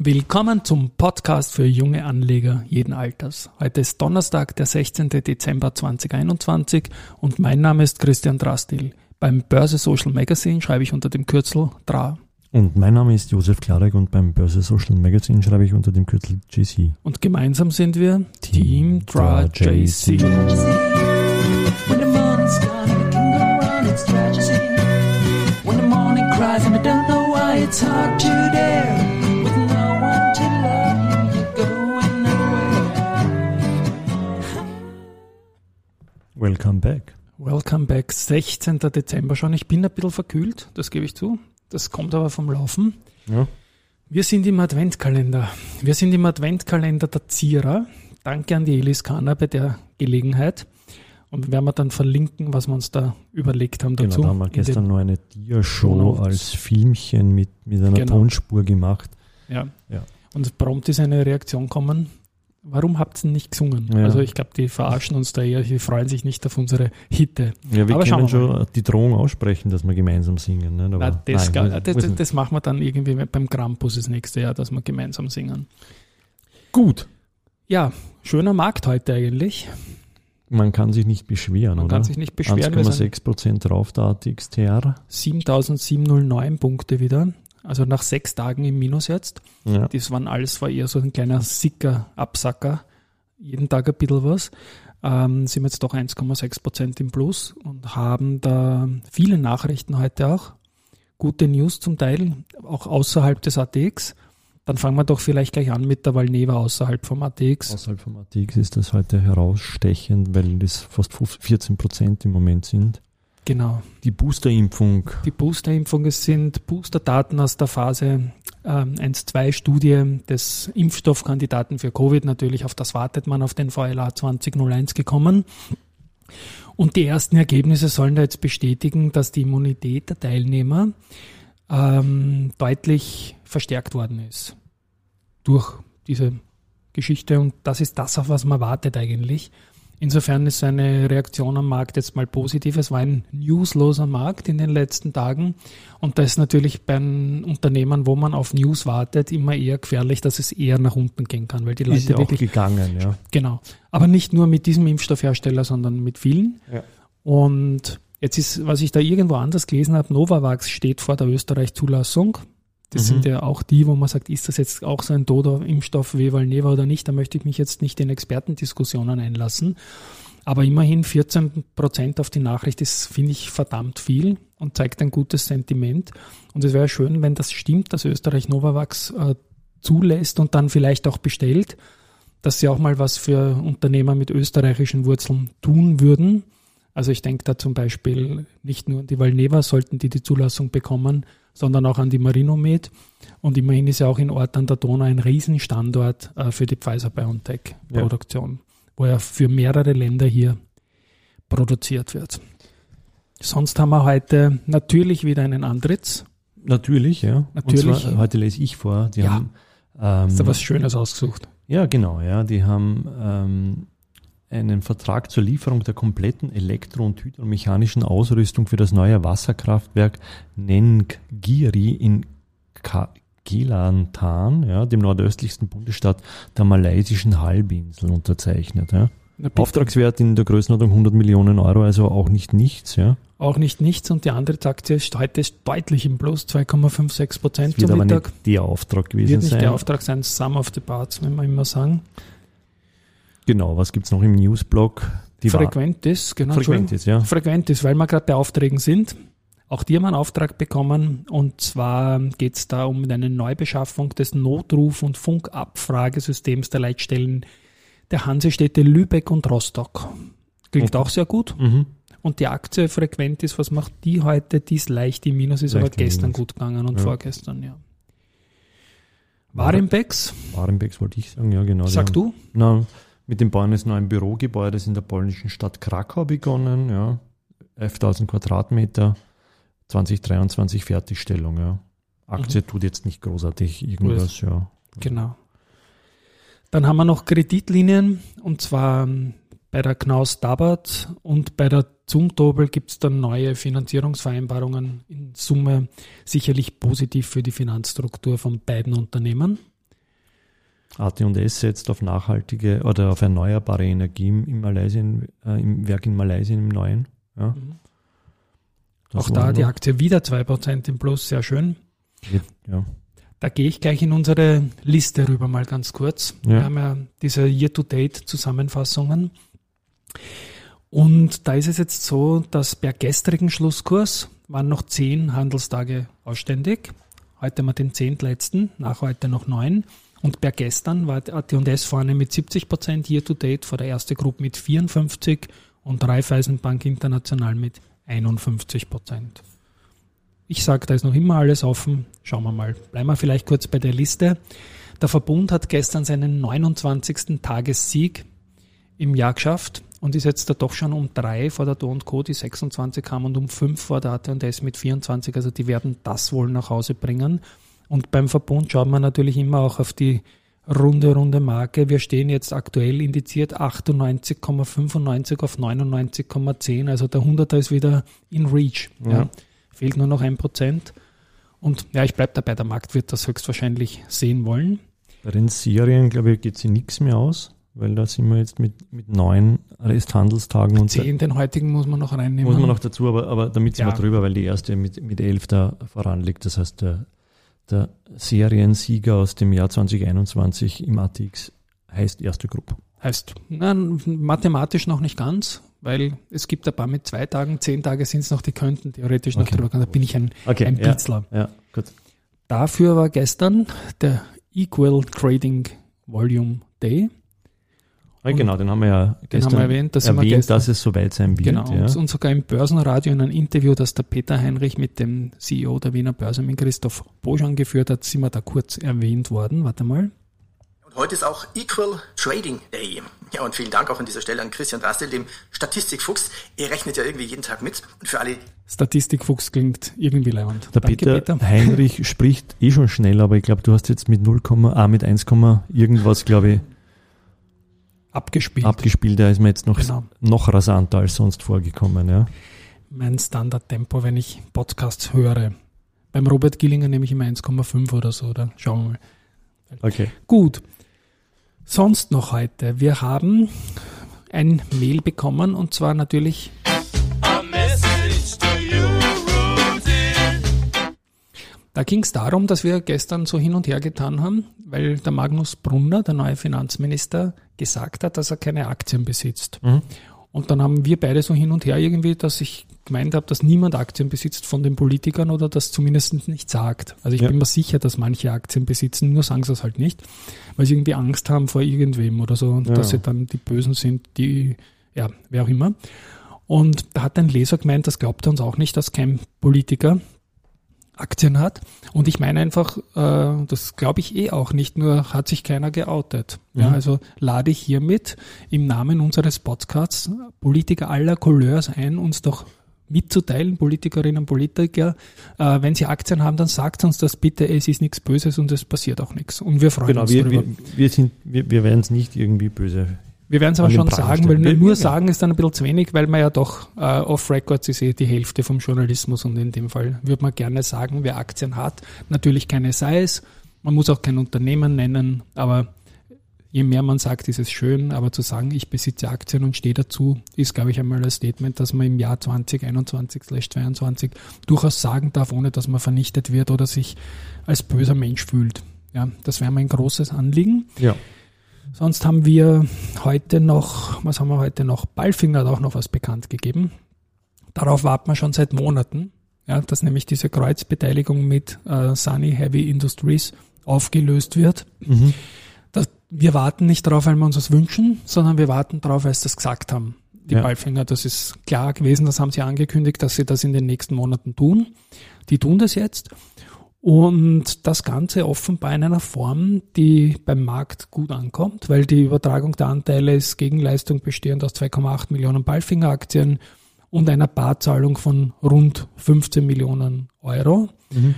Willkommen zum Podcast für junge Anleger jeden Alters. Heute ist Donnerstag, der 16. Dezember 2021 und mein Name ist Christian Drastil. Beim Börse Social Magazine schreibe ich unter dem Kürzel DRA. Und mein Name ist Josef Klarek und beim Börse Social Magazine schreibe ich unter dem Kürzel JC. Und gemeinsam sind wir Team, Team DRA JC. When the back. Welcome back. 16. Dezember schon. Ich bin ein bisschen verkühlt, das gebe ich zu. Das kommt aber vom Laufen. Ja. Wir sind im Adventkalender. Wir sind im Adventkalender der Zierer. Danke an die Elis Kana bei der Gelegenheit. Und werden wir dann verlinken, was wir uns da überlegt haben dazu. Genau, da haben wir gestern noch eine Dia-Show als Filmchen mit, mit einer genau. Tonspur gemacht. Ja. ja. Und prompt ist eine Reaktion kommen warum habt ihr nicht gesungen? Ja. Also ich glaube, die verarschen uns da eher, die freuen sich nicht auf unsere Hitte. Ja, wir Aber können schon die Drohung aussprechen, dass wir gemeinsam singen. Ne? Aber Na, das, nein, gar, das, das, das, machen wir dann irgendwie beim Krampus das nächste Jahr, dass wir gemeinsam singen. Gut. Ja, schöner Markt heute eigentlich. Man kann sich nicht beschweren, Man oder? kann sich nicht beschweren. 1,6 Prozent drauf, der ATXTR. 7709 Punkte wieder. Also nach sechs Tagen im Minus jetzt. Ja. Das waren alles, war eher so ein kleiner Sicker, Absacker. Jeden Tag ein bisschen was. Ähm, sind jetzt doch 1,6 Prozent im Plus und haben da viele Nachrichten heute auch. Gute News zum Teil, auch außerhalb des ATX. Dann fangen wir doch vielleicht gleich an mit der Valneva außerhalb vom ATX. Außerhalb vom ATX ist das heute herausstechend, weil das fast 14 Prozent im Moment sind. Genau. Die Boosterimpfung. Die Boosterimpfung, es sind Boosterdaten aus der Phase ähm, 1-2-Studie des Impfstoffkandidaten für Covid. Natürlich, auf das wartet man auf den VLA 2001 gekommen. Und die ersten Ergebnisse sollen da jetzt bestätigen, dass die Immunität der Teilnehmer ähm, deutlich verstärkt worden ist durch diese Geschichte. Und das ist das, auf was man wartet eigentlich. Insofern ist eine Reaktion am Markt jetzt mal positiv. Es war ein newsloser Markt in den letzten Tagen. Und da ist natürlich bei Unternehmen, wo man auf News wartet, immer eher gefährlich, dass es eher nach unten gehen kann, weil die Leute ist ja wirklich. gegangen, ja. Genau. Aber nicht nur mit diesem Impfstoffhersteller, sondern mit vielen. Ja. Und jetzt ist, was ich da irgendwo anders gelesen habe, Novavax steht vor der Österreich-Zulassung. Das mhm. sind ja auch die, wo man sagt, ist das jetzt auch so ein toter Impfstoff wie Valneva oder nicht? Da möchte ich mich jetzt nicht in Expertendiskussionen einlassen. Aber immerhin 14 Prozent auf die Nachricht ist, finde ich, verdammt viel und zeigt ein gutes Sentiment. Und es wäre schön, wenn das stimmt, dass Österreich Novavax äh, zulässt und dann vielleicht auch bestellt, dass sie auch mal was für Unternehmer mit österreichischen Wurzeln tun würden. Also ich denke da zum Beispiel nicht nur an die Valneva, sollten die die Zulassung bekommen, sondern auch an die Marinomed. Und immerhin ist ja auch in Ort an der Donau ein Riesenstandort äh, für die Pfizer-BioNTech-Produktion, ja. wo ja für mehrere Länder hier produziert wird. Sonst haben wir heute natürlich wieder einen Antritts. Natürlich, ja. Natürlich. Zwar, heute lese ich vor. Die ja. haben, ähm, Ist da was Schönes ausgesucht? Ja, genau, ja. Die haben ähm, einen Vertrag zur Lieferung der kompletten elektro- und hydromechanischen Ausrüstung für das neue Wasserkraftwerk Nenggiri in Kelantan, ja, dem nordöstlichsten Bundesstaat der malaysischen Halbinsel unterzeichnet. Ja. Auftragswert in der Größenordnung 100 Millionen Euro, also auch nicht nichts. Ja. Auch nicht nichts und die andere Aktie ist heute ist deutlich im Plus, 2,56 Prozent zum Mittag. Nicht der Auftrag gewesen wird nicht sein. der Auftrag sein, Sum of the Parts, wenn wir immer sagen. Genau, was gibt es noch im Newsblog? Die Frequentis, genau. Frequentis, ja. Frequentis, weil wir gerade bei Aufträgen sind. Auch die haben einen Auftrag bekommen und zwar geht es da um eine Neubeschaffung des Notruf- und Funkabfragesystems der Leitstellen der Hansestädte Lübeck und Rostock. Klingt okay. auch sehr gut. Mhm. Und die Aktie Frequentis, was macht die heute? Die ist leicht im Minus, ist leicht aber gestern gut gegangen und ja. vorgestern, ja. Warimbex? Warimbex wollte ich sagen, ja genau. Sag du? Na, mit dem Bau eines neuen Bürogebäudes in der polnischen Stadt Krakau begonnen, ja. 11.000 Quadratmeter, 2023 Fertigstellung, ja. Aktie mhm. tut jetzt nicht großartig irgendwas, ja. Genau. Dann haben wir noch Kreditlinien und zwar ähm, bei der Knaus Dabat und bei der Zumtobel gibt es dann neue Finanzierungsvereinbarungen in Summe sicherlich positiv für die Finanzstruktur von beiden Unternehmen. AT&S setzt auf nachhaltige oder auf erneuerbare Energie im, Malaysien, äh, im Werk in Malaysia im Neuen. Ja. Mhm. Auch da die Aktie wieder 2% im Plus, sehr schön. Ja. Da gehe ich gleich in unsere Liste rüber mal ganz kurz. Ja. Wir haben ja diese Year-to-Date-Zusammenfassungen. Und da ist es jetzt so, dass per gestrigen Schlusskurs waren noch zehn Handelstage ausständig. Heute haben wir den zehntletzten, nach heute noch neun. Und per gestern war AT&S vorne mit 70 Prozent Year-to-Date, vor der erste Gruppe mit 54 und Raiffeisenbank International mit 51 Prozent. Ich sage, da ist noch immer alles offen. Schauen wir mal. Bleiben wir vielleicht kurz bei der Liste. Der Verbund hat gestern seinen 29. Tagessieg im Jahr geschafft und ist jetzt da doch schon um drei vor der Do Co., die 26 haben und um fünf vor der AT&S mit 24. Also die werden das wohl nach Hause bringen. Und beim Verbund schaut man natürlich immer auch auf die runde, runde Marke. Wir stehen jetzt aktuell indiziert 98,95 auf 99,10. Also der 100er ist wieder in Reach. Ja. ja. Fehlt nur noch ein Prozent. Und ja, ich bleibe dabei, der Markt wird das höchstwahrscheinlich sehen wollen. Bei den Serien, glaube ich, geht sie nichts mehr aus, weil da sind wir jetzt mit, mit neun Resthandelstagen. Und zehn, den heutigen muss man noch reinnehmen. Muss man noch dazu, aber, aber damit sind ja. wir drüber, weil die erste mit, mit elf da voranliegt. Das heißt, der, der Seriensieger aus dem Jahr 2021 im ATX heißt erste Gruppe. Heißt, nein, mathematisch noch nicht ganz, weil es gibt ein paar mit zwei Tagen, zehn Tage sind es noch, die könnten theoretisch noch okay. drüber gehen. Da bin ich ein, okay, ein Bitzler. Ja, ja, gut. Dafür war gestern der Equal Trading Volume Day. Ja, genau, den haben wir ja gestern haben wir erwähnt, dass, erwähnt, gestern, dass es soweit sein wird. Genau, ja. und sogar im Börsenradio in einem Interview, das der Peter Heinrich mit dem CEO der Wiener Börse, mit Christoph Boschan geführt hat, sind wir da kurz erwähnt worden. Warte mal. Und heute ist auch Equal Trading Day. Ja, und vielen Dank auch an dieser Stelle an Christian Drastel, dem Statistikfuchs. Er rechnet ja irgendwie jeden Tag mit. Und für alle. Statistikfuchs klingt irgendwie leibend. Der Danke, Peter, Peter, Heinrich spricht eh schon schnell, aber ich glaube, du hast jetzt mit 0, ah, mit 1, irgendwas, glaube ich, abgespielt. Abgespielt, da ist mir jetzt noch, genau. noch rasanter als sonst vorgekommen, ja. Mein Standardtempo, wenn ich Podcasts höre. Beim Robert Gillinger nehme ich immer 1,5 oder so, oder schauen wir mal. Okay. Gut. Sonst noch heute. Wir haben ein Mail bekommen und zwar natürlich Da ging es darum, dass wir gestern so hin und her getan haben, weil der Magnus Brunner, der neue Finanzminister, gesagt hat, dass er keine Aktien besitzt. Mhm. Und dann haben wir beide so hin und her irgendwie, dass ich gemeint habe, dass niemand Aktien besitzt von den Politikern oder das zumindest nicht sagt. Also ich ja. bin mir sicher, dass manche Aktien besitzen, nur sagen sie es halt nicht, weil sie irgendwie Angst haben vor irgendwem oder so und ja. dass sie dann die Bösen sind, die, ja, wer auch immer. Und da hat ein Leser gemeint, das glaubt er uns auch nicht, dass kein Politiker Aktien hat. Und ich meine einfach, äh, das glaube ich eh auch nicht, nur hat sich keiner geoutet. Mhm. Ja, also lade ich hiermit im Namen unseres Podcasts Politiker aller Couleurs ein, uns doch mitzuteilen, Politikerinnen und Politiker, äh, wenn sie Aktien haben, dann sagt uns das bitte, es ist nichts Böses und es passiert auch nichts. Und wir freuen genau, uns wir, darüber. Wir, wir, sind, wir, wir werden es nicht irgendwie böse wir werden es aber schon sagen, weil nur, nur sagen ist dann ein bisschen zu wenig, weil man ja doch äh, off-Records ist eh die Hälfte vom Journalismus und in dem Fall würde man gerne sagen, wer Aktien hat, natürlich keine es, man muss auch kein Unternehmen nennen, aber je mehr man sagt, ist es schön, aber zu sagen, ich besitze Aktien und stehe dazu, ist, glaube ich, einmal ein Statement, dass man im Jahr 2021/22 durchaus sagen darf, ohne dass man vernichtet wird oder sich als böser Mensch fühlt. Ja, das wäre mein großes Anliegen. Ja. Sonst haben wir heute noch, was haben wir heute noch? Ballfinger hat auch noch was bekannt gegeben. Darauf warten wir schon seit Monaten, ja, dass nämlich diese Kreuzbeteiligung mit äh, Sunny Heavy Industries aufgelöst wird. Mhm. Das, wir warten nicht darauf, weil wir uns das wünschen, sondern wir warten darauf, weil sie das gesagt haben. Die ja. Ballfinger, das ist klar gewesen, das haben sie angekündigt, dass sie das in den nächsten Monaten tun. Die tun das jetzt. Und das Ganze offenbar in einer Form, die beim Markt gut ankommt, weil die Übertragung der Anteile ist Gegenleistung bestehend aus 2,8 Millionen Ballfinger-Aktien und einer Barzahlung von rund 15 Millionen Euro. Mhm.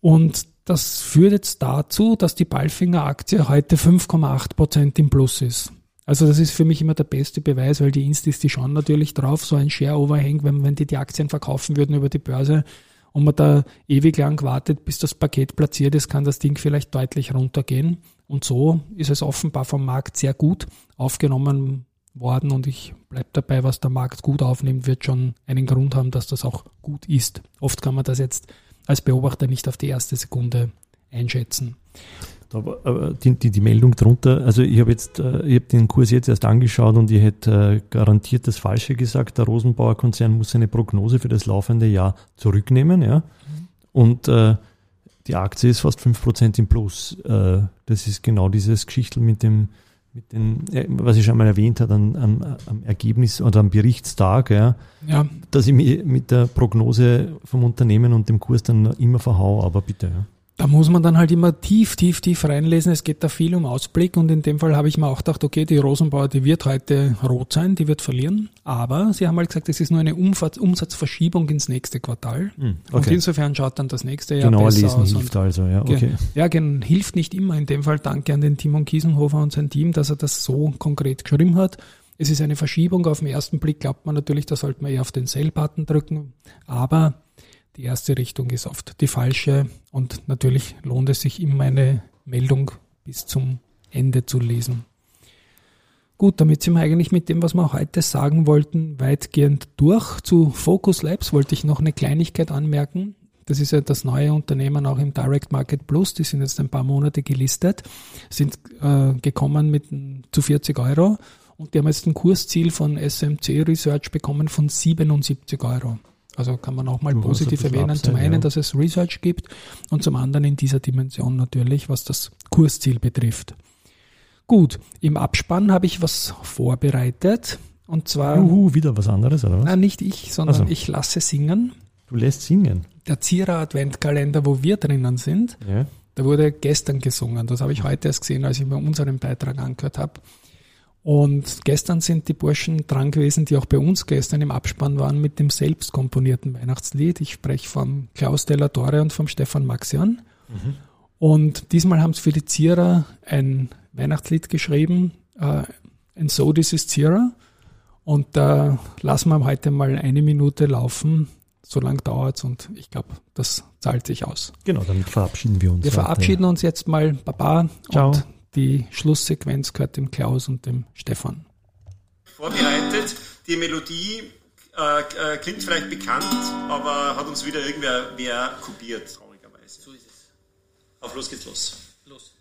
Und das führt jetzt dazu, dass die Ballfinger-Aktie heute 5,8 Prozent im Plus ist. Also das ist für mich immer der beste Beweis, weil die Instis, die schauen natürlich drauf, so ein Share-Overhang, wenn, wenn die die Aktien verkaufen würden über die Börse, und man da ewig lang wartet, bis das Paket platziert ist, kann das Ding vielleicht deutlich runtergehen. Und so ist es offenbar vom Markt sehr gut aufgenommen worden und ich bleibe dabei, was der Markt gut aufnimmt, wird schon einen Grund haben, dass das auch gut ist. Oft kann man das jetzt als Beobachter nicht auf die erste Sekunde einschätzen. Aber die, die, die Meldung drunter, also ich habe jetzt, äh, ich habe den Kurs jetzt erst angeschaut und ich hätte äh, garantiert das Falsche gesagt. Der Rosenbauer Konzern muss seine Prognose für das laufende Jahr zurücknehmen, ja. Mhm. Und äh, die Aktie ist fast 5% im Plus. Äh, das ist genau dieses Geschichtel mit dem, mit den, äh, was ich schon mal erwähnt habe, am, am, am Ergebnis oder am Berichtstag, ja, ja, dass ich mich mit der Prognose vom Unternehmen und dem Kurs dann immer verhau, aber bitte. Ja. Da muss man dann halt immer tief, tief, tief reinlesen. Es geht da viel um Ausblick und in dem Fall habe ich mir auch gedacht, okay, die Rosenbauer, die wird heute rot sein, die wird verlieren. Aber sie haben halt gesagt, es ist nur eine Umsatzverschiebung ins nächste Quartal. Hm, okay. Und insofern schaut dann das nächste Jahr Genauer besser lesen aus. hilft also, ja, okay. Ja, hilft nicht immer. In dem Fall danke an den Timon Kiesenhofer und sein Team, dass er das so konkret geschrieben hat. Es ist eine Verschiebung. Auf den ersten Blick glaubt man natürlich, da sollte man eher auf den Sell-Button drücken. Aber die erste Richtung ist oft die falsche und natürlich lohnt es sich immer eine Meldung bis zum Ende zu lesen. Gut, damit sind wir eigentlich mit dem, was wir heute sagen wollten, weitgehend durch. Zu Focus Labs wollte ich noch eine Kleinigkeit anmerken. Das ist ja das neue Unternehmen auch im Direct Market Plus. Die sind jetzt ein paar Monate gelistet, sind äh, gekommen mit zu 40 Euro und die haben jetzt ein Kursziel von SMC Research bekommen von 77 Euro. Also kann man auch mal Durchaus positiv erwähnen. Absehen, zum einen, ja. dass es Research gibt und zum anderen in dieser Dimension natürlich, was das Kursziel betrifft. Gut, im Abspann habe ich was vorbereitet. Und zwar. Uhu, wieder was anderes, oder was? Nein, nicht ich, sondern also. ich lasse singen. Du lässt singen. Der Zierer Adventkalender, wo wir drinnen sind, ja. da wurde gestern gesungen. Das habe ich heute erst gesehen, als ich mir unseren Beitrag angehört habe. Und gestern sind die Burschen dran gewesen, die auch bei uns gestern im Abspann waren, mit dem selbst komponierten Weihnachtslied. Ich spreche vom Klaus Della Torre und vom Stefan Maxian. Mhm. Und diesmal haben sie für die Zierer ein Weihnachtslied geschrieben, äh, And So This Is Zierer. Und da äh, lassen wir heute mal eine Minute laufen. So lang dauert's und ich glaube, das zahlt sich aus. Genau, damit verabschieden wir uns. Wir verabschieden uns jetzt mal. Baba. Ciao. Die Schlusssequenz gehört dem Klaus und dem Stefan. Vorbereitet. Die Melodie äh, äh, klingt vielleicht bekannt, aber hat uns wieder irgendwer wer kopiert, traurigerweise. So ist es. Auf los geht's los. Los.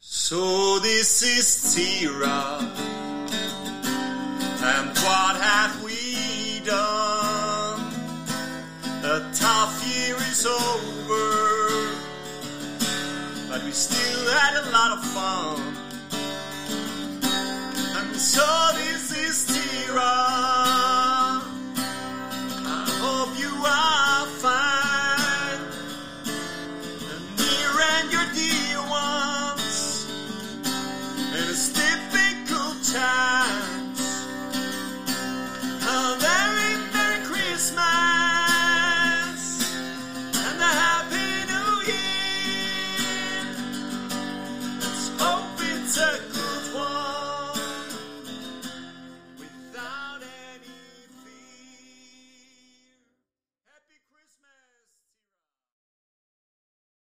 So this is Zira. And what have we still had a lot of fun. And so this is Tira.